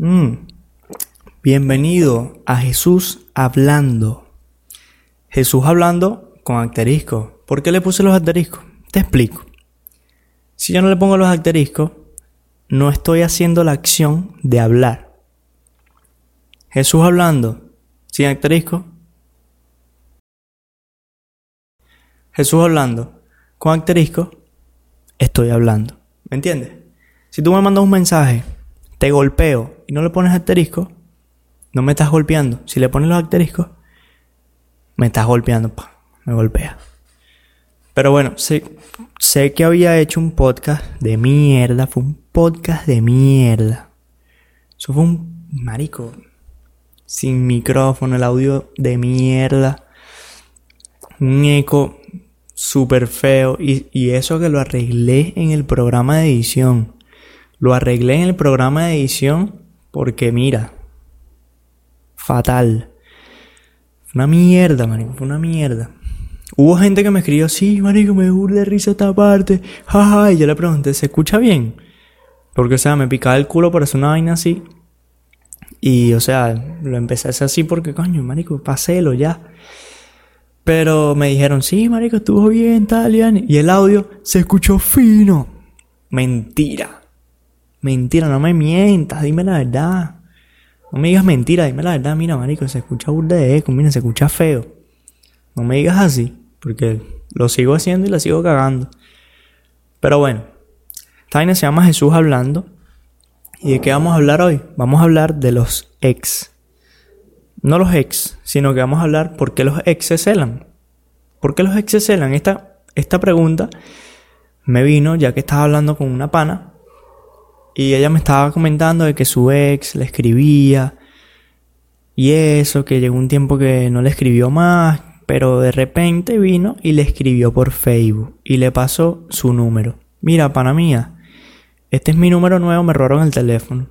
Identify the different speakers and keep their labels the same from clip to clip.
Speaker 1: Mm. Bienvenido a Jesús hablando. Jesús hablando con asterisco. ¿Por qué le puse los asteriscos? Te explico. Si yo no le pongo los asteriscos, no estoy haciendo la acción de hablar. Jesús hablando sin asterisco. Jesús hablando con asterisco. Estoy hablando. ¿Me entiendes? Si tú me mandas un mensaje, te golpeo y no le pones asterisco, no me estás golpeando. Si le pones los asteriscos, me estás golpeando. Me golpea. Pero bueno, sé, sé que había hecho un podcast de mierda. Fue un podcast de mierda. Eso fue un marico. Sin micrófono, el audio de mierda. Un eco súper feo. Y, y eso que lo arreglé en el programa de edición. Lo arreglé en el programa de edición porque mira, fatal. Una mierda, marico, fue una mierda. Hubo gente que me escribió, sí, marico, me de risa esta parte, jaja, y yo le pregunté, ¿se escucha bien? Porque, o sea, me picaba el culo por hacer una vaina así. Y, o sea, lo empecé a hacer así porque, coño, marico, paselo ya. Pero me dijeron, sí, marico, estuvo bien, tal, y el audio se escuchó fino. Mentira. Mentira, no me mientas, dime la verdad. No me digas mentira, dime la verdad, mira, marico, se escucha burda de eco, mira, se escucha feo. No me digas así, porque lo sigo haciendo y la sigo cagando. Pero bueno, esta vaina se llama Jesús hablando. ¿Y de qué vamos a hablar hoy? Vamos a hablar de los ex. No los ex, sino que vamos a hablar por qué los ex se celan. ¿Por qué los ex se celan? Esta, esta pregunta me vino ya que estaba hablando con una pana y ella me estaba comentando de que su ex le escribía y eso, que llegó un tiempo que no le escribió más, pero de repente vino y le escribió por Facebook y le pasó su número. Mira, pana mía, este es mi número nuevo, me robaron el teléfono.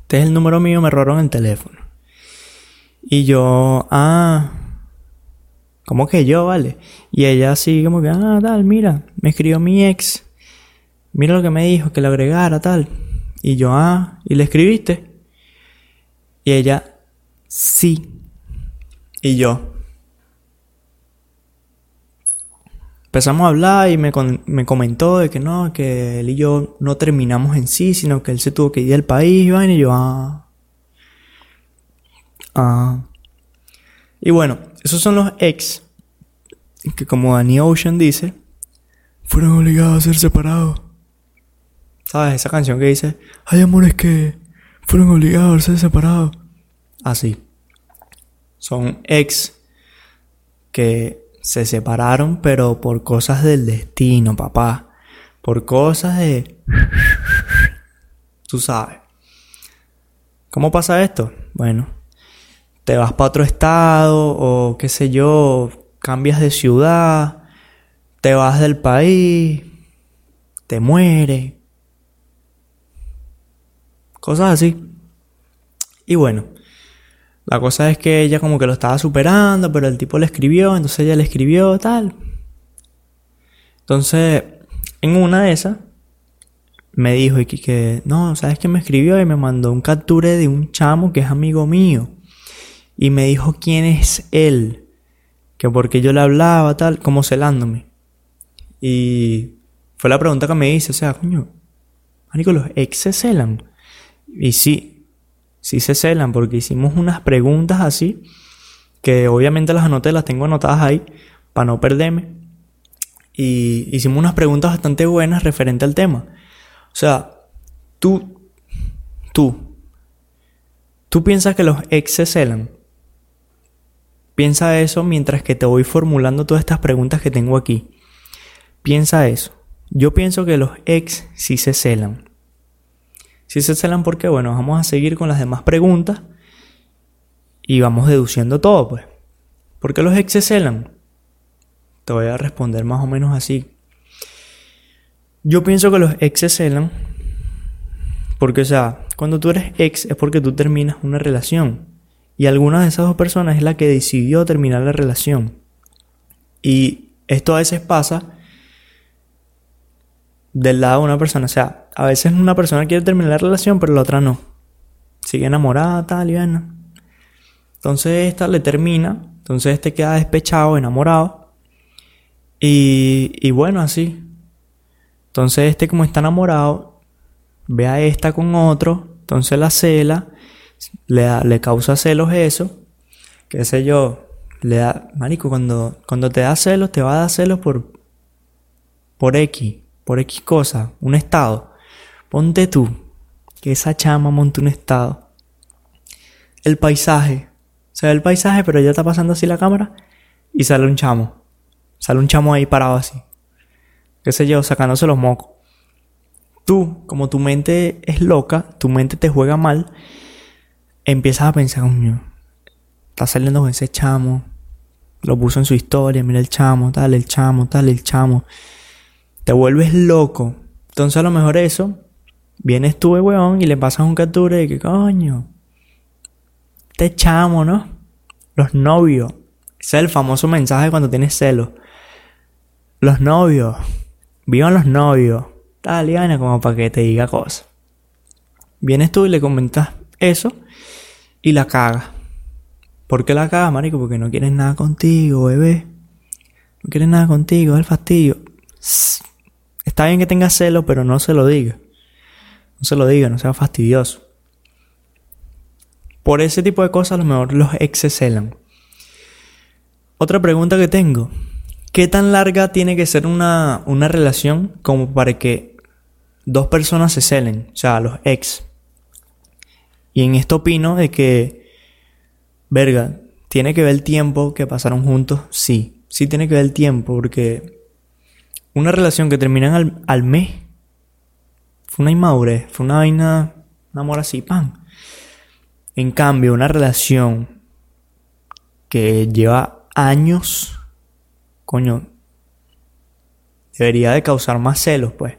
Speaker 1: Este es el número mío, me robaron el teléfono. Y yo, ah, ¿cómo que yo, vale? Y ella así como que, ah, tal, mira, me escribió mi ex mira lo que me dijo, que le agregara tal. Y yo, ah, ¿y le escribiste? Y ella, sí. Y yo. Empezamos a hablar y me, me comentó de que no, que él y yo no terminamos en sí, sino que él se tuvo que ir del país, y yo, ah. Ah. Y bueno, esos son los ex que como Danny Ocean dice, fueron obligados a ser separados. ¿Sabes? Esa canción que dice, hay amores que fueron obligados a ser separados. Así. Son ex que se separaron, pero por cosas del destino, papá. Por cosas de... Tú sabes. ¿Cómo pasa esto? Bueno, te vas para otro estado o qué sé yo, cambias de ciudad, te vas del país, te mueres, Cosas así. Y bueno, la cosa es que ella como que lo estaba superando, pero el tipo le escribió, entonces ella le escribió tal. Entonces, en una de esas, me dijo y que, no, ¿sabes qué me escribió? Y me mandó un capture de un chamo que es amigo mío. Y me dijo quién es él. Que porque yo le hablaba, tal, como celándome. Y fue la pregunta que me hice, o sea, coño, marico, los ex se celan. Y sí, sí se celan porque hicimos unas preguntas así, que obviamente las anoté, las tengo anotadas ahí para no perderme. Y hicimos unas preguntas bastante buenas referente al tema. O sea, tú, tú, tú piensas que los ex se celan. Piensa eso mientras que te voy formulando todas estas preguntas que tengo aquí. Piensa eso. Yo pienso que los ex sí se celan. Si se celan, ¿por qué? Bueno, vamos a seguir con las demás preguntas y vamos deduciendo todo, pues. ¿Por qué los ex se celan? Te voy a responder más o menos así. Yo pienso que los ex se celan porque, o sea, cuando tú eres ex es porque tú terminas una relación. Y alguna de esas dos personas es la que decidió terminar la relación. Y esto a veces pasa del lado de una persona. O sea, a veces una persona quiere terminar la relación, pero la otra no. sigue enamorada, tal y bueno. Entonces esta le termina, entonces este queda despechado, enamorado. Y, y bueno, así. Entonces este como está enamorado, ve a esta con otro, entonces la cela, le, le causa celos eso, qué sé yo, le da, marico, cuando, cuando te da celos, te va a dar celos por, por X, por X cosa, un estado. Ponte tú, que esa chama monte un estado. El paisaje. Se ve el paisaje, pero ya está pasando así la cámara y sale un chamo. Sale un chamo ahí parado así. Qué sé yo, sacándose los mocos. Tú, como tu mente es loca, tu mente te juega mal, empiezas a pensar, coño, está saliendo con ese chamo, lo puso en su historia, mira el chamo, tal, el chamo, tal, el chamo. Te vuelves loco. Entonces a lo mejor eso, vienes tú, weón, y le pasas un captura y que coño. Te chamo, ¿no? Los novios. Ese es el famoso mensaje cuando tienes celos. Los novios. Vivan los novios. Tal y como para que te diga cosas. Vienes tú y le comentas eso y la cagas. ¿Por qué la cagas, marico? Porque no quieres nada contigo, bebé. No quieres nada contigo, el fastidio. Está bien que tengas celo, pero no se lo diga. No se lo diga, no sea fastidioso. Por ese tipo de cosas a lo mejor los ex se celan. Otra pregunta que tengo. ¿Qué tan larga tiene que ser una, una relación como para que dos personas se celen? O sea, los ex. Y en esto opino de que, verga, tiene que ver el tiempo que pasaron juntos. Sí, sí tiene que ver el tiempo porque una relación que termina al, al mes fue una inmadurez, fue una vaina, un amor así, pan. En cambio, una relación que lleva años, coño, debería de causar más celos, pues.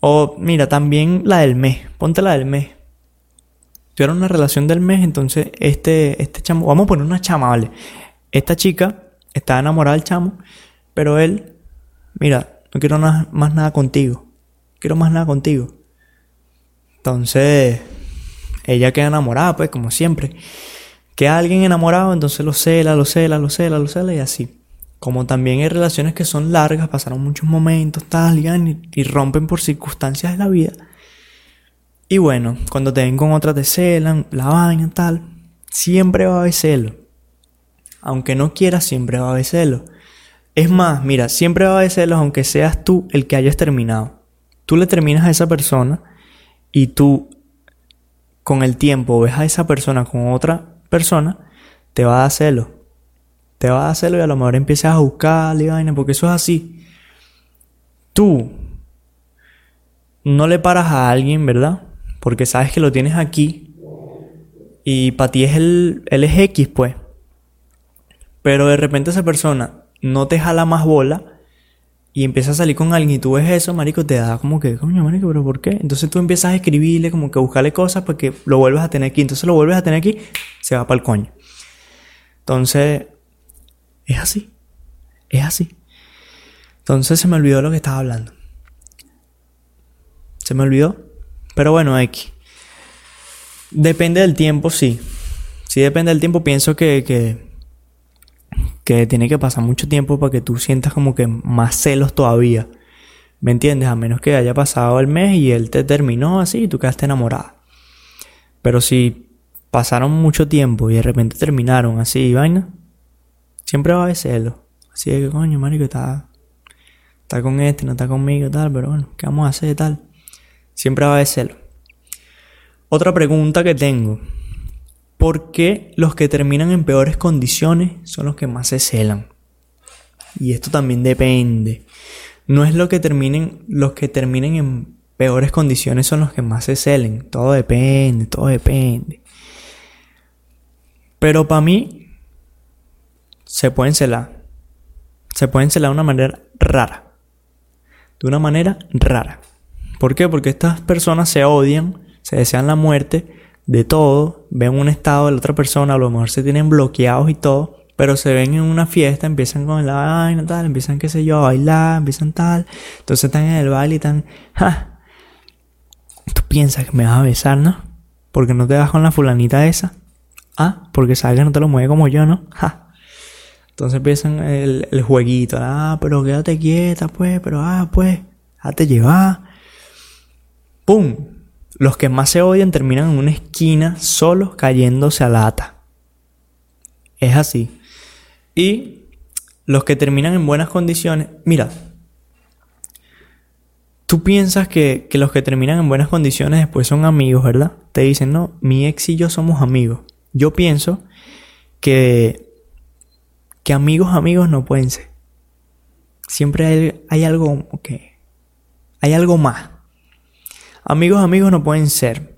Speaker 1: O mira, también la del mes, ponte la del mes. Tuvieron una relación del mes, entonces este, este chamo, vamos a poner una chama, ¿vale? Esta chica estaba enamorada del chamo, pero él, mira, no quiero más nada contigo quiero más nada contigo. Entonces, ella queda enamorada, pues, como siempre. Queda alguien enamorado, entonces lo cela, lo cela, lo cela, lo cela y así. Como también hay relaciones que son largas, pasaron muchos momentos, tal, y, y rompen por circunstancias de la vida. Y bueno, cuando te ven con otra te celan, la vaina, tal. Siempre va a haber celo. Aunque no quieras, siempre va a haber celo. Es más, mira, siempre va a haber celos aunque seas tú el que hayas terminado tú le terminas a esa persona y tú con el tiempo ves a esa persona con otra persona, te va a dar celo. Te va a dar celo y a lo mejor empiezas a buscar vaina, porque eso es así. Tú no le paras a alguien, ¿verdad? Porque sabes que lo tienes aquí y para ti es el, él es X, pues. Pero de repente esa persona no te jala más bola y empiezas a salir con alguien y tú ves eso, marico, te da como que, coño, marico, pero ¿por qué? Entonces tú empiezas a escribirle, como que a buscarle cosas para que lo vuelvas a tener aquí. Entonces lo vuelves a tener aquí, se va para el coño. Entonces, es así. Es así. Entonces se me olvidó lo que estaba hablando. Se me olvidó. Pero bueno, X. Depende del tiempo, sí. Sí depende del tiempo. Pienso que, que que tiene que pasar mucho tiempo para que tú sientas como que más celos todavía. ¿Me entiendes? A menos que haya pasado el mes y él te terminó así y tú quedaste enamorada. Pero si pasaron mucho tiempo y de repente terminaron así y vaina, siempre va a haber celos. Así de que coño, marico, está, está con este, no está conmigo, tal, pero bueno, ¿qué vamos a hacer, tal? Siempre va a haber celos. Otra pregunta que tengo. ¿Por qué los que terminan en peores condiciones son los que más se celan? Y esto también depende. No es lo que terminen, los que terminen en peores condiciones son los que más se celen. Todo depende, todo depende. Pero para mí, se pueden celar. Se pueden celar de una manera rara. De una manera rara. ¿Por qué? Porque estas personas se odian, se desean la muerte de todo, ven un estado de la otra persona, a lo mejor se tienen bloqueados y todo, pero se ven en una fiesta, empiezan con la vaina, tal, empiezan, qué sé yo, a bailar, empiezan tal, entonces están en el baile y están, ja, tú piensas que me vas a besar, ¿no? ¿Por qué no te vas con la fulanita esa? Ah, porque sabes que no te lo mueve como yo, ¿no? Ja. Entonces empiezan el, el jueguito. Ah, pero quédate quieta, pues. Pero, ah, pues. Hazte llevar. ¡Pum! Los que más se odian terminan en una esquina solos cayéndose a lata. Es así. Y los que terminan en buenas condiciones. Mira, tú piensas que, los que terminan en buenas condiciones después son amigos, ¿verdad? Te dicen, no, mi ex y yo somos amigos. Yo pienso que, que amigos, amigos no pueden ser. Siempre hay, hay algo que... Hay algo más. Amigos, amigos no pueden ser.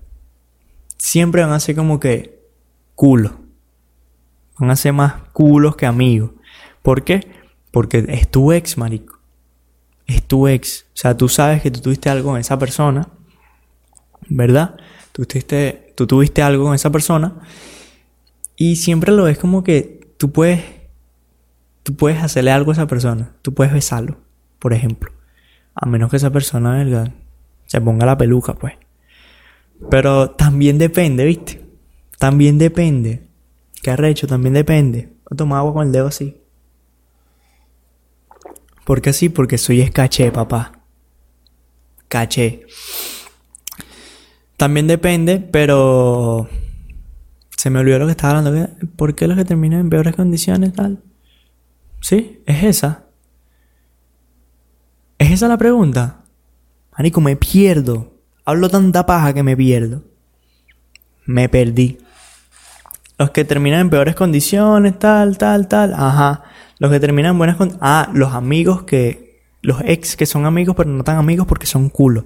Speaker 1: Siempre van a ser como que culo. Van a ser más culos que amigos. ¿Por qué? Porque es tu ex, marico. Es tu ex. O sea, tú sabes que tú tuviste algo con esa persona. ¿Verdad? Tú tuviste, tú tuviste algo con esa persona. Y siempre lo ves como que tú puedes. Tú puedes hacerle algo a esa persona. Tú puedes besarlo, por ejemplo. A menos que esa persona, ¿verdad? Se ponga la peluca, pues. Pero también depende, ¿viste? También depende. ¿Qué arrecho? También depende. Voy a tomar agua con el dedo así. ¿Por qué así? Porque soy escaché, papá. Caché. También depende, pero... Se me olvidó lo que estaba hablando. ¿Por qué los que terminan en peores condiciones tal? ¿Sí? ¿Es esa? ¿Es esa la pregunta? Marico, me pierdo. Hablo tanta paja que me pierdo. Me perdí. Los que terminan en peores condiciones, tal, tal, tal. Ajá. Los que terminan en buenas condiciones. Ah, los amigos que. Los ex que son amigos, pero no tan amigos porque son culo.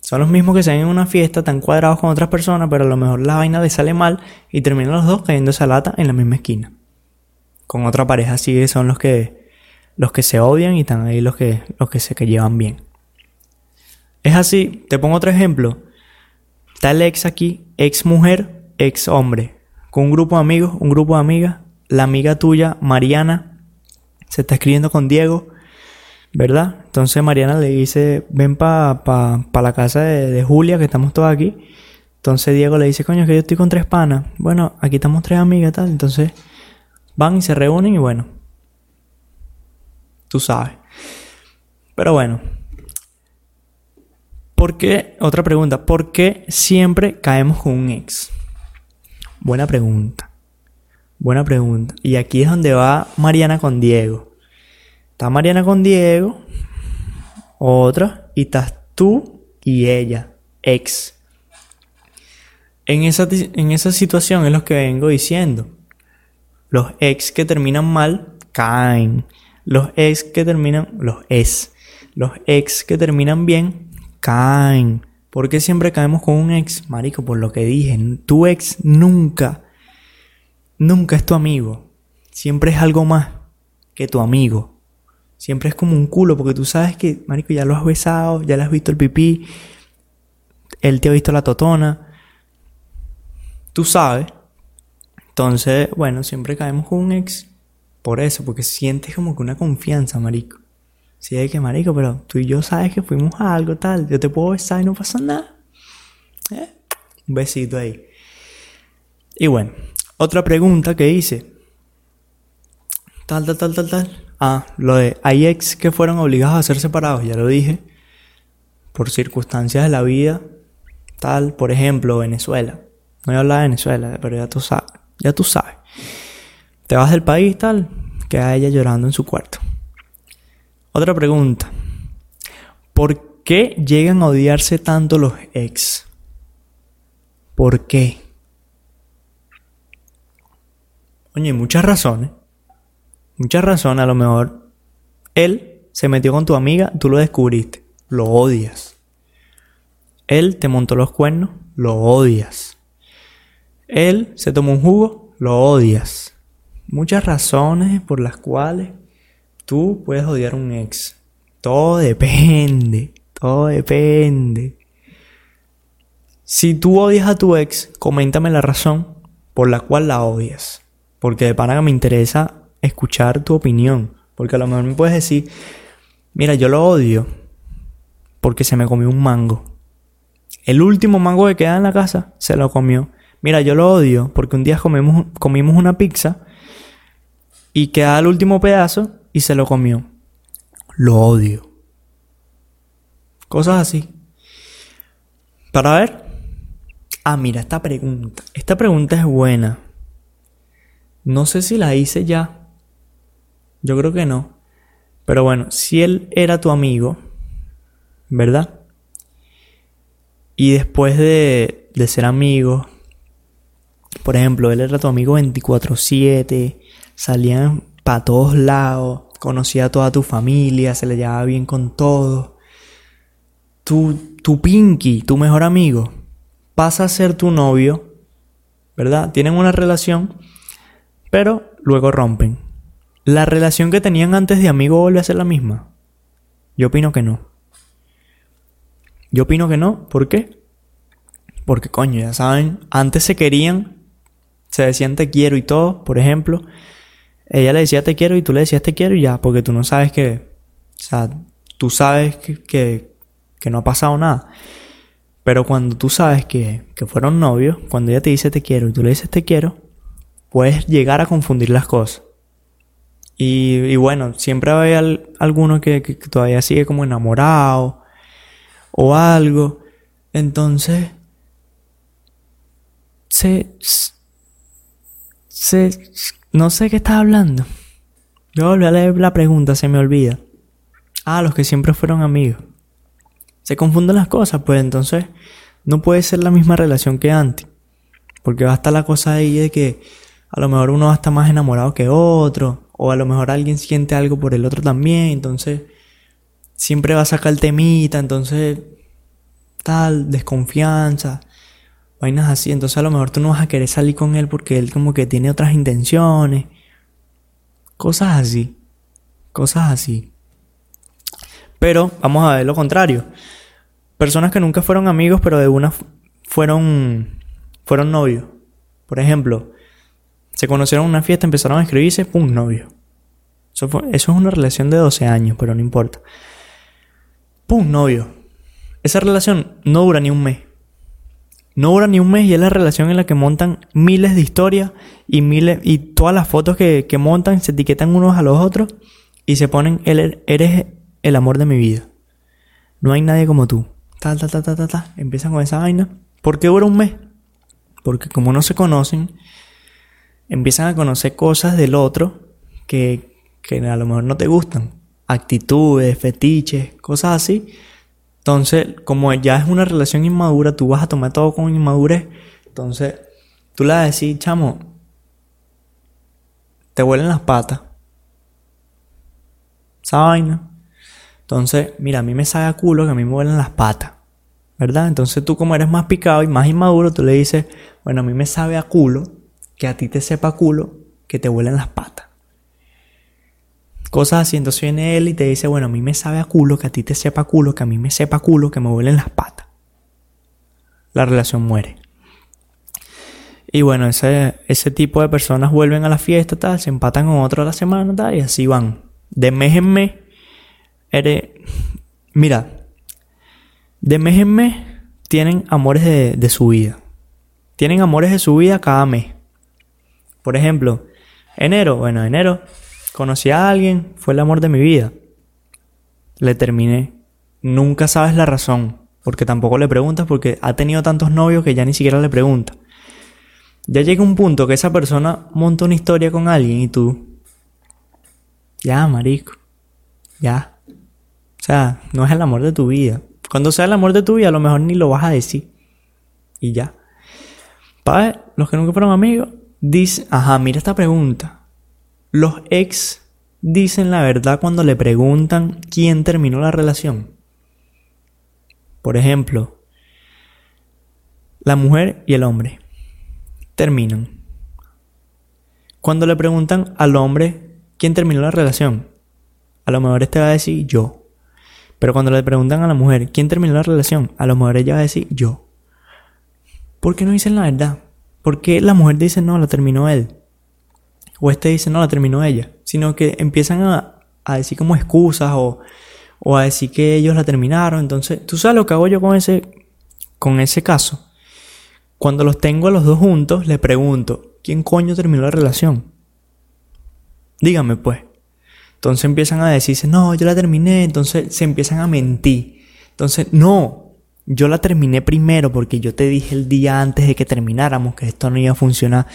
Speaker 1: Son los mismos que se ven en una fiesta, tan cuadrados con otras personas, pero a lo mejor la vaina les sale mal y terminan los dos cayendo esa lata en la misma esquina. Con otra pareja así son los que. Los que se odian y están ahí los que, los que se que llevan bien. Es así, te pongo otro ejemplo. El ex aquí, ex mujer, ex hombre. Con un grupo de amigos, un grupo de amigas. La amiga tuya, Mariana, se está escribiendo con Diego, ¿verdad? Entonces Mariana le dice, ven para pa, la casa de, Julia, que estamos todos aquí. Entonces Diego le dice, coño, que yo estoy con tres panas. Bueno, aquí estamos tres amigas, tal. Entonces van y se reúnen y bueno, tú sabes. Pero bueno, ¿por qué? Otra pregunta, ¿por qué siempre caemos con un ex? Buena pregunta. Buena pregunta. Y aquí es donde va Mariana con Diego. Está Mariana con Diego, otra, y estás tú y ella, ex. En esa, en esa situación es lo que vengo diciendo. Los ex que terminan mal caen. Los ex que terminan, los ex, los ex que terminan bien caen. ¿Por qué siempre caemos con un ex? Marico, por lo que dije, tu ex nunca nunca es tu amigo. Siempre es algo más que tu amigo. Siempre es como un culo porque tú sabes que, marico, ya lo has besado, ya le has visto el pipí, él te ha visto la totona. Tú sabes. Entonces, bueno, siempre caemos con un ex por eso, porque sientes como que una confianza, marico. Si hay que, marico, pero tú y yo sabes que fuimos a algo tal, yo te puedo besar y no pasa nada. ¿Eh? Un besito ahí. Y bueno, otra pregunta que hice. Tal, tal, tal, tal, tal. Ah, lo de hay ex que fueron obligados a ser separados, ya lo dije. Por circunstancias de la vida. Tal, por ejemplo, Venezuela. No voy a hablar de Venezuela, pero ya tú sabes. Ya tú sabes. Te vas del país, tal. Queda ella llorando en su cuarto. Otra pregunta. ¿Por qué llegan a odiarse tanto los ex? ¿Por qué? Oye, muchas razones. Muchas razones. A lo mejor él se metió con tu amiga, tú lo descubriste. Lo odias. Él te montó los cuernos, lo odias. Él se tomó un jugo, lo odias. Muchas razones por las cuales tú puedes odiar a un ex. Todo depende. Todo depende. Si tú odias a tu ex, coméntame la razón por la cual la odias. Porque de pana me interesa escuchar tu opinión. Porque a lo mejor me puedes decir, mira, yo lo odio porque se me comió un mango. El último mango que queda en la casa se lo comió. Mira, yo lo odio porque un día comimos, comimos una pizza y queda el último pedazo y se lo comió. Lo odio. Cosas así. Para ver. Ah, mira, esta pregunta. Esta pregunta es buena. No sé si la hice ya. Yo creo que no. Pero bueno, si él era tu amigo, ¿verdad? Y después de, de ser amigo, por ejemplo, él era tu amigo 24/7, salían para todos lados, conocía a toda tu familia, se le llevaba bien con todos. Tu, tu Pinky, tu mejor amigo, pasa a ser tu novio, ¿verdad? Tienen una relación, pero luego rompen. ¿La relación que tenían antes de amigo vuelve a ser la misma? Yo opino que no. Yo opino que no. ¿Por qué? Porque coño, ya saben, antes se querían, se decían te quiero y todo, por ejemplo. Ella le decía te quiero y tú le decías te quiero y ya, porque tú no sabes que, o sea, tú sabes que, que, que no ha pasado nada. Pero cuando tú sabes que, que fueron novios, cuando ella te dice te quiero y tú le dices te quiero, puedes llegar a confundir las cosas. Y, y bueno, siempre hay alguno que, que, todavía sigue como enamorado o algo. Entonces, se, se, no sé qué estás hablando. Yo volví a leer la pregunta, se me olvida. Ah, los que siempre fueron amigos. Se confunden las cosas, pues entonces no puede ser la misma relación que antes. Porque va a estar la cosa ahí de que a lo mejor uno va a estar más enamorado que otro. O a lo mejor alguien siente algo por el otro también. Entonces siempre va a sacar temita. Entonces tal, desconfianza. Vainas así. Entonces a lo mejor tú no vas a querer salir con él porque él como que tiene otras intenciones. Cosas así. Cosas así. Pero vamos a ver lo contrario. Personas que nunca fueron amigos, pero de una fueron fueron novios. Por ejemplo, se conocieron en una fiesta, empezaron a escribirse, pum, novio. Eso, eso es una relación de 12 años, pero no importa. Pum, novio. Esa relación no dura ni un mes. No dura ni un mes y es la relación en la que montan miles de historias y miles y todas las fotos que, que montan se etiquetan unos a los otros y se ponen eres el amor de mi vida. No hay nadie como tú. Ta, ta, ta, ta, ta, ta. Empiezan con esa vaina. ¿Por qué dura un mes? Porque como no se conocen, empiezan a conocer cosas del otro que, que a lo mejor no te gustan. Actitudes, fetiches, cosas así. Entonces, como ya es una relación inmadura, tú vas a tomar todo con inmadurez. Entonces, tú le decir, chamo, te huelen las patas. Esa vaina. Entonces, mira, a mí me sabe a culo que a mí me huelen las patas. ¿Verdad? Entonces tú como eres más picado y más inmaduro, tú le dices, bueno, a mí me sabe a culo que a ti te sepa culo que te huelen las patas. Cosas así. Entonces viene él y te dice, bueno, a mí me sabe a culo que a ti te sepa culo, que a mí me sepa culo, que me huelen las patas. La relación muere. Y bueno, ese, ese tipo de personas vuelven a la fiesta, tal, se empatan con otro a la semana, tal, y así van. De eres... Mira, de tienen amores de, de su vida. Tienen amores de su vida cada mes. Por ejemplo, enero, bueno, enero conocí a alguien, fue el amor de mi vida. Le terminé. Nunca sabes la razón, porque tampoco le preguntas porque ha tenido tantos novios que ya ni siquiera le pregunta. Ya llega un punto que esa persona monta una historia con alguien y tú... Ya, marico. Ya. O sea, no es el amor de tu vida. Cuando sea el amor de tu vida, a lo mejor ni lo vas a decir. Y ya. Para los que nunca fueron amigos, Dice, ajá, mira esta pregunta. Los ex dicen la verdad cuando le preguntan quién terminó la relación. Por ejemplo, la mujer y el hombre terminan. Cuando le preguntan al hombre quién terminó la relación, a lo mejor este va a decir yo. Pero cuando le preguntan a la mujer quién terminó la relación, a lo mejor ella va a decir yo. ¿Por qué no dicen la verdad? ¿Por qué la mujer dice no, la terminó él? O este dice no, la terminó ella. Sino que empiezan a, decir como excusas o, o a decir que ellos la terminaron. Entonces, ¿tú sabes lo que hago yo con ese, con ese caso, cuando los tengo a los dos juntos, le pregunto, ¿quién coño terminó la relación? Dígame pues. Entonces empiezan a decirse, no, yo la terminé, entonces se empiezan a mentir. Entonces, no, yo la terminé primero porque yo te dije el día antes de que termináramos que esto no iba a funcionar.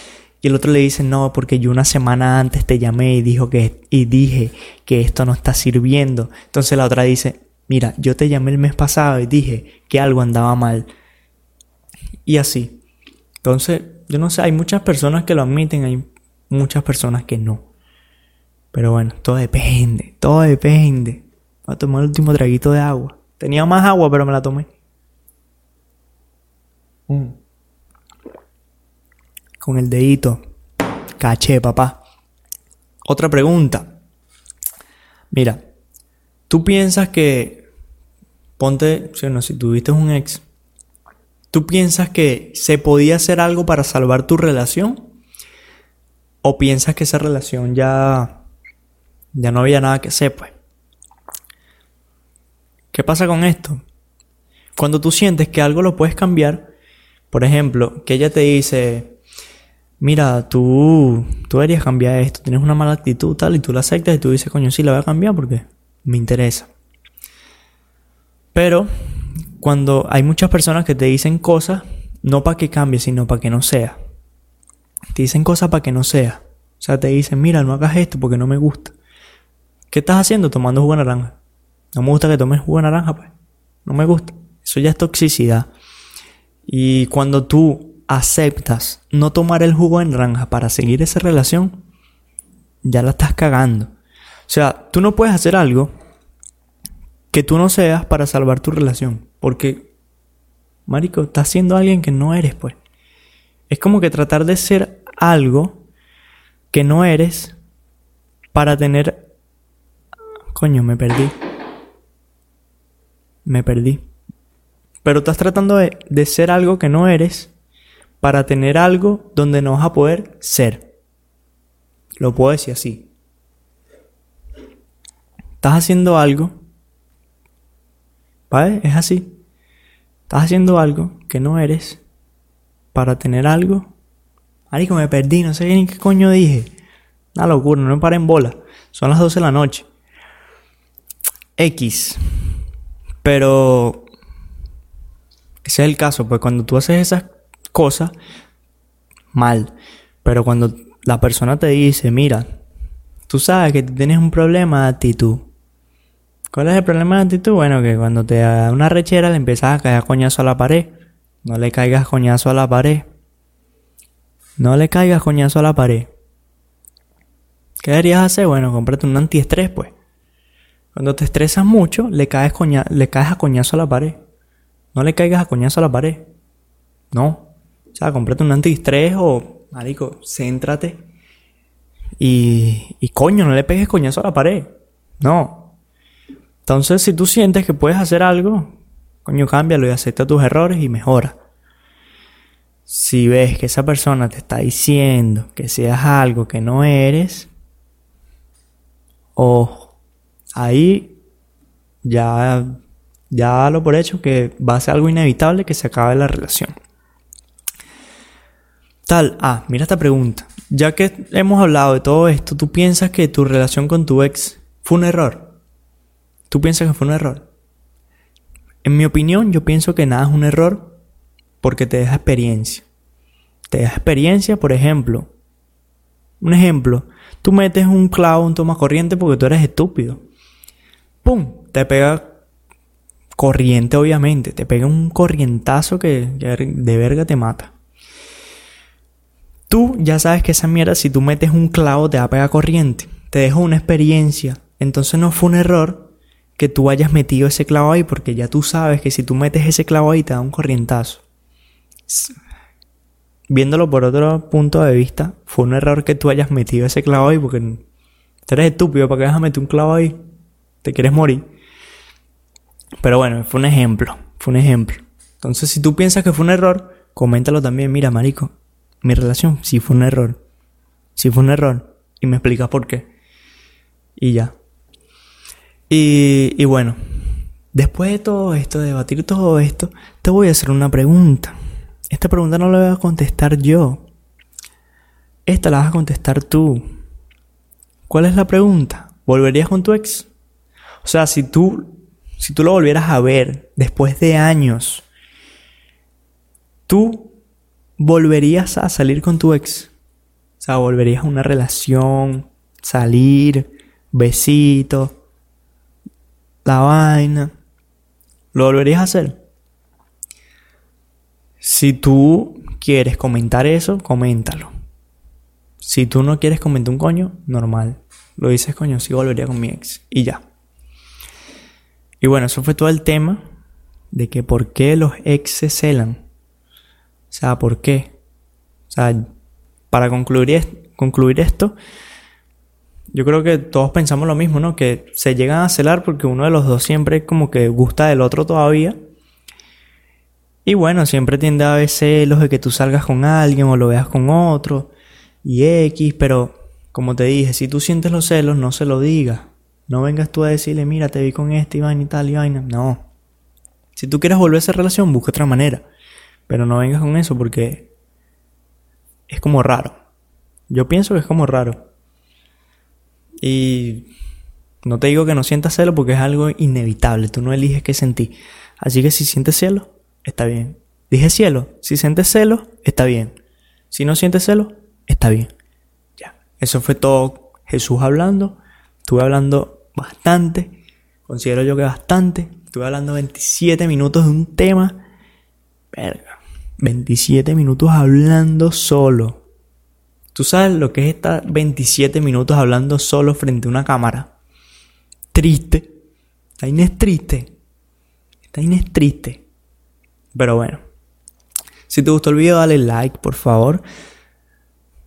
Speaker 1: Y el otro le dice, no, porque yo una semana antes te llamé y, dijo que, y dije que esto no está sirviendo. Entonces la otra dice, mira, yo te llamé el mes pasado y dije que algo andaba mal. Y así. Entonces, yo no sé, hay muchas personas que lo admiten, hay muchas personas que no. Pero bueno, todo depende, todo depende. Voy a tomar el último traguito de agua. Tenía más agua, pero me la tomé. Mm. Con el dedito. Caché, papá. Otra pregunta. Mira, tú piensas que. Ponte, si, tuviste un ex, ¿tú piensas que se podía hacer algo para salvar tu relación? ¿O piensas que esa relación ya ya no había nada que hacer, pues. ¿Qué pasa con esto? Cuando tú sientes que algo lo puedes cambiar, por ejemplo, que ella te dice, mira, tú, tú deberías cambiar esto, tienes una mala actitud, tal, y tú la aceptas y tú dices, coño, sí, la voy a cambiar porque me interesa. Pero cuando hay muchas personas que te dicen cosas, no para que cambie, sino para que no sea. Te dicen cosas para que no sea. O sea, te dicen, mira, no hagas esto porque no me gusta. ¿Qué estás haciendo tomando jugo de naranja? No me gusta que tomes jugo de naranja, pues. No me gusta. Eso ya es toxicidad. Y cuando tú aceptas no tomar el jugo de naranja para seguir esa relación, ya la estás cagando. O sea, tú no puedes hacer algo que tú no seas para salvar tu relación. Porque, Marico, estás siendo alguien que no eres, pues. Es como que tratar de ser algo que no eres para tener Coño, me perdí. Me perdí. Pero estás tratando de, de ser algo que no eres para tener algo donde no vas a poder ser. Lo puedo decir así. Estás haciendo algo. ¿Vale? Es así. Estás haciendo algo que no eres para tener algo. Marico, me perdí, no sé ni qué coño dije. Una locura, no me paren en bola. Son las 12 de la noche. X. Pero ese es el caso, pues cuando tú haces esas cosas, mal. Pero cuando la persona te dice, mira, tú sabes que tienes un problema de actitud. ¿Cuál es el problema de actitud? Bueno, que cuando te da una rechera le empiezas a caer coñazo a la pared. No le caigas coñazo a la pared. No le caigas coñazo a la pared. ¿Qué deberías hacer? Bueno, cómprate un antiestrés, pues. Cuando te estresas mucho, le caes, le caes a coñazo a la pared. No le caigas a coñazo a la pared. No. O sea, cómprate un antiestrés o, marico, céntrate. Y, y coño, no le pegues coñazo a la pared. No. Entonces, si tú sientes que puedes hacer algo, coño, cámbialo y acepta tus errores y mejora. Si ves que esa persona te está diciendo que seas algo que no eres, ojo ahí ya, ya lo por hecho que va a ser algo inevitable que se acabe la relación. Tal, ah, mira esta pregunta. Ya que hemos hablado de todo esto, ¿tú piensas que tu relación con tu ex fue un error? ¿Tú piensas que fue un error? En mi opinión, yo pienso que nada es un error porque te deja experiencia. Te deja experiencia, por ejemplo. Un ejemplo, tú metes un clavo en toma corriente porque tú eres estúpido. ¡pum! Te pega corriente, obviamente. Te pega un corrientazo que, de verga te mata. Tú ya sabes que esa mierda, si tú metes un clavo, te va a pegar corriente. Te deja una experiencia. Entonces no fue un error que tú hayas metido ese clavo ahí, porque ya tú sabes que si tú metes ese clavo ahí, te da un corrientazo. Viéndolo por otro punto de vista, fue un error que tú hayas metido ese clavo ahí, porque tú eres estúpido, ¿para qué vas a meter un clavo ahí? te quieres morir. Pero bueno, fue un ejemplo, fue un ejemplo. Entonces, si tú piensas que fue un error, coméntalo también. Mira, marico, mi relación sí fue un error. Sí fue un error. Y me explicas por qué. Y ya. Y, y bueno, Después de todo esto, de debatir todo esto, te voy a hacer una pregunta. Esta pregunta no la voy a contestar yo. Esta la vas a contestar tú. ¿Cuál es la pregunta? ¿Volverías con tu ex? O sea, si tú, si tú lo volvieras a ver después de años, ¿tú volverías a salir con tu ex? O sea, volverías a una relación, salir, besito, la vaina. ¿Lo volverías a hacer? Si tú quieres comentar eso, coméntalo. Si tú no quieres comentar un coño, normal. Lo dices, coño, sí volvería con mi ex. Y ya. Y bueno, eso fue todo el tema de que por qué los ex se celan. O sea, ¿por qué? O sea, para concluir, concluir esto, yo creo que todos pensamos lo mismo, ¿no? Que se llegan a celar porque uno de los dos siempre como que gusta del otro todavía. Y bueno, siempre tiende a haber celos de que tú salgas con alguien o lo veas con otro y X, pero como te dije, si tú sientes los celos, no se lo digas. No vengas tú a decirle, mira, te vi con este Iván y tal y vaina. No. Si tú quieres volver a esa relación, busca otra manera. Pero no vengas con eso porque es como raro. Yo pienso que es como raro. Y no te digo que no sientas celo porque es algo inevitable. Tú no eliges qué sentir. Así que si sientes celo, está bien. Dije cielo. Si sientes celo, está bien. Si no sientes celo, está bien. Ya. Eso fue todo Jesús hablando. Estuve hablando bastante. Considero yo que bastante. Estuve hablando 27 minutos de un tema. Verga. 27 minutos hablando solo. ¿Tú sabes lo que es estar 27 minutos hablando solo frente a una cámara? Triste. Esta es triste. Esta es triste. Pero bueno. Si te gustó el video, dale like, por favor.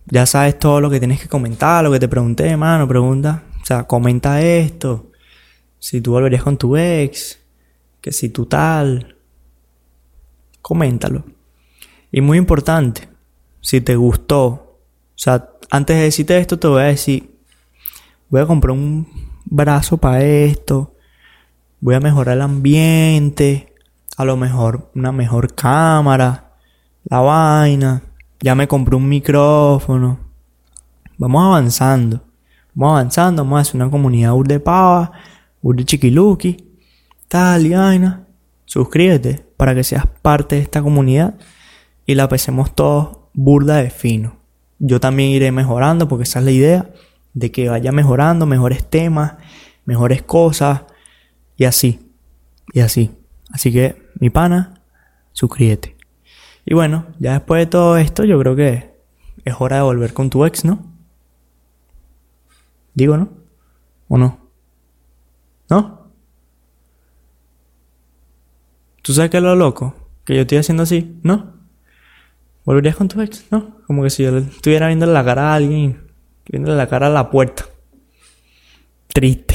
Speaker 1: Ya sabes todo lo que tienes que comentar, lo que te pregunté, mano, pregunta. O sea, comenta esto. Si tú volverías con tu ex. Que si tú tal. Coméntalo. Y muy importante, si te gustó o sea, antes de decirte esto, te voy a decir, voy a comprar un brazo para esto, voy a mejorar el ambiente, a lo mejor una mejor cámara, la vaina, ya me compré un micrófono. Vamos avanzando, vamos avanzando, vamos a hacer una comunidad urde pava, urde chiquiluki, tal y vaina. Suscríbete para que seas parte de esta comunidad y la pesemos todos burda de fino yo también iré mejorando porque esa es la idea de que vaya mejorando, mejores temas, mejores cosas y así, y así. Así que, mi pana, suscríbete. Y bueno, ya después de todo esto, yo creo que es hora de volver con tu ex, ¿no? Digo, ¿no? ¿O no? ¿No? ¿Tú sabes qué es lo loco? Que yo estoy haciendo así, ¿no? ¿Volverías con tu ex? No, como que si yo estuviera viendo la cara a alguien, viéndole la cara a la puerta. Triste.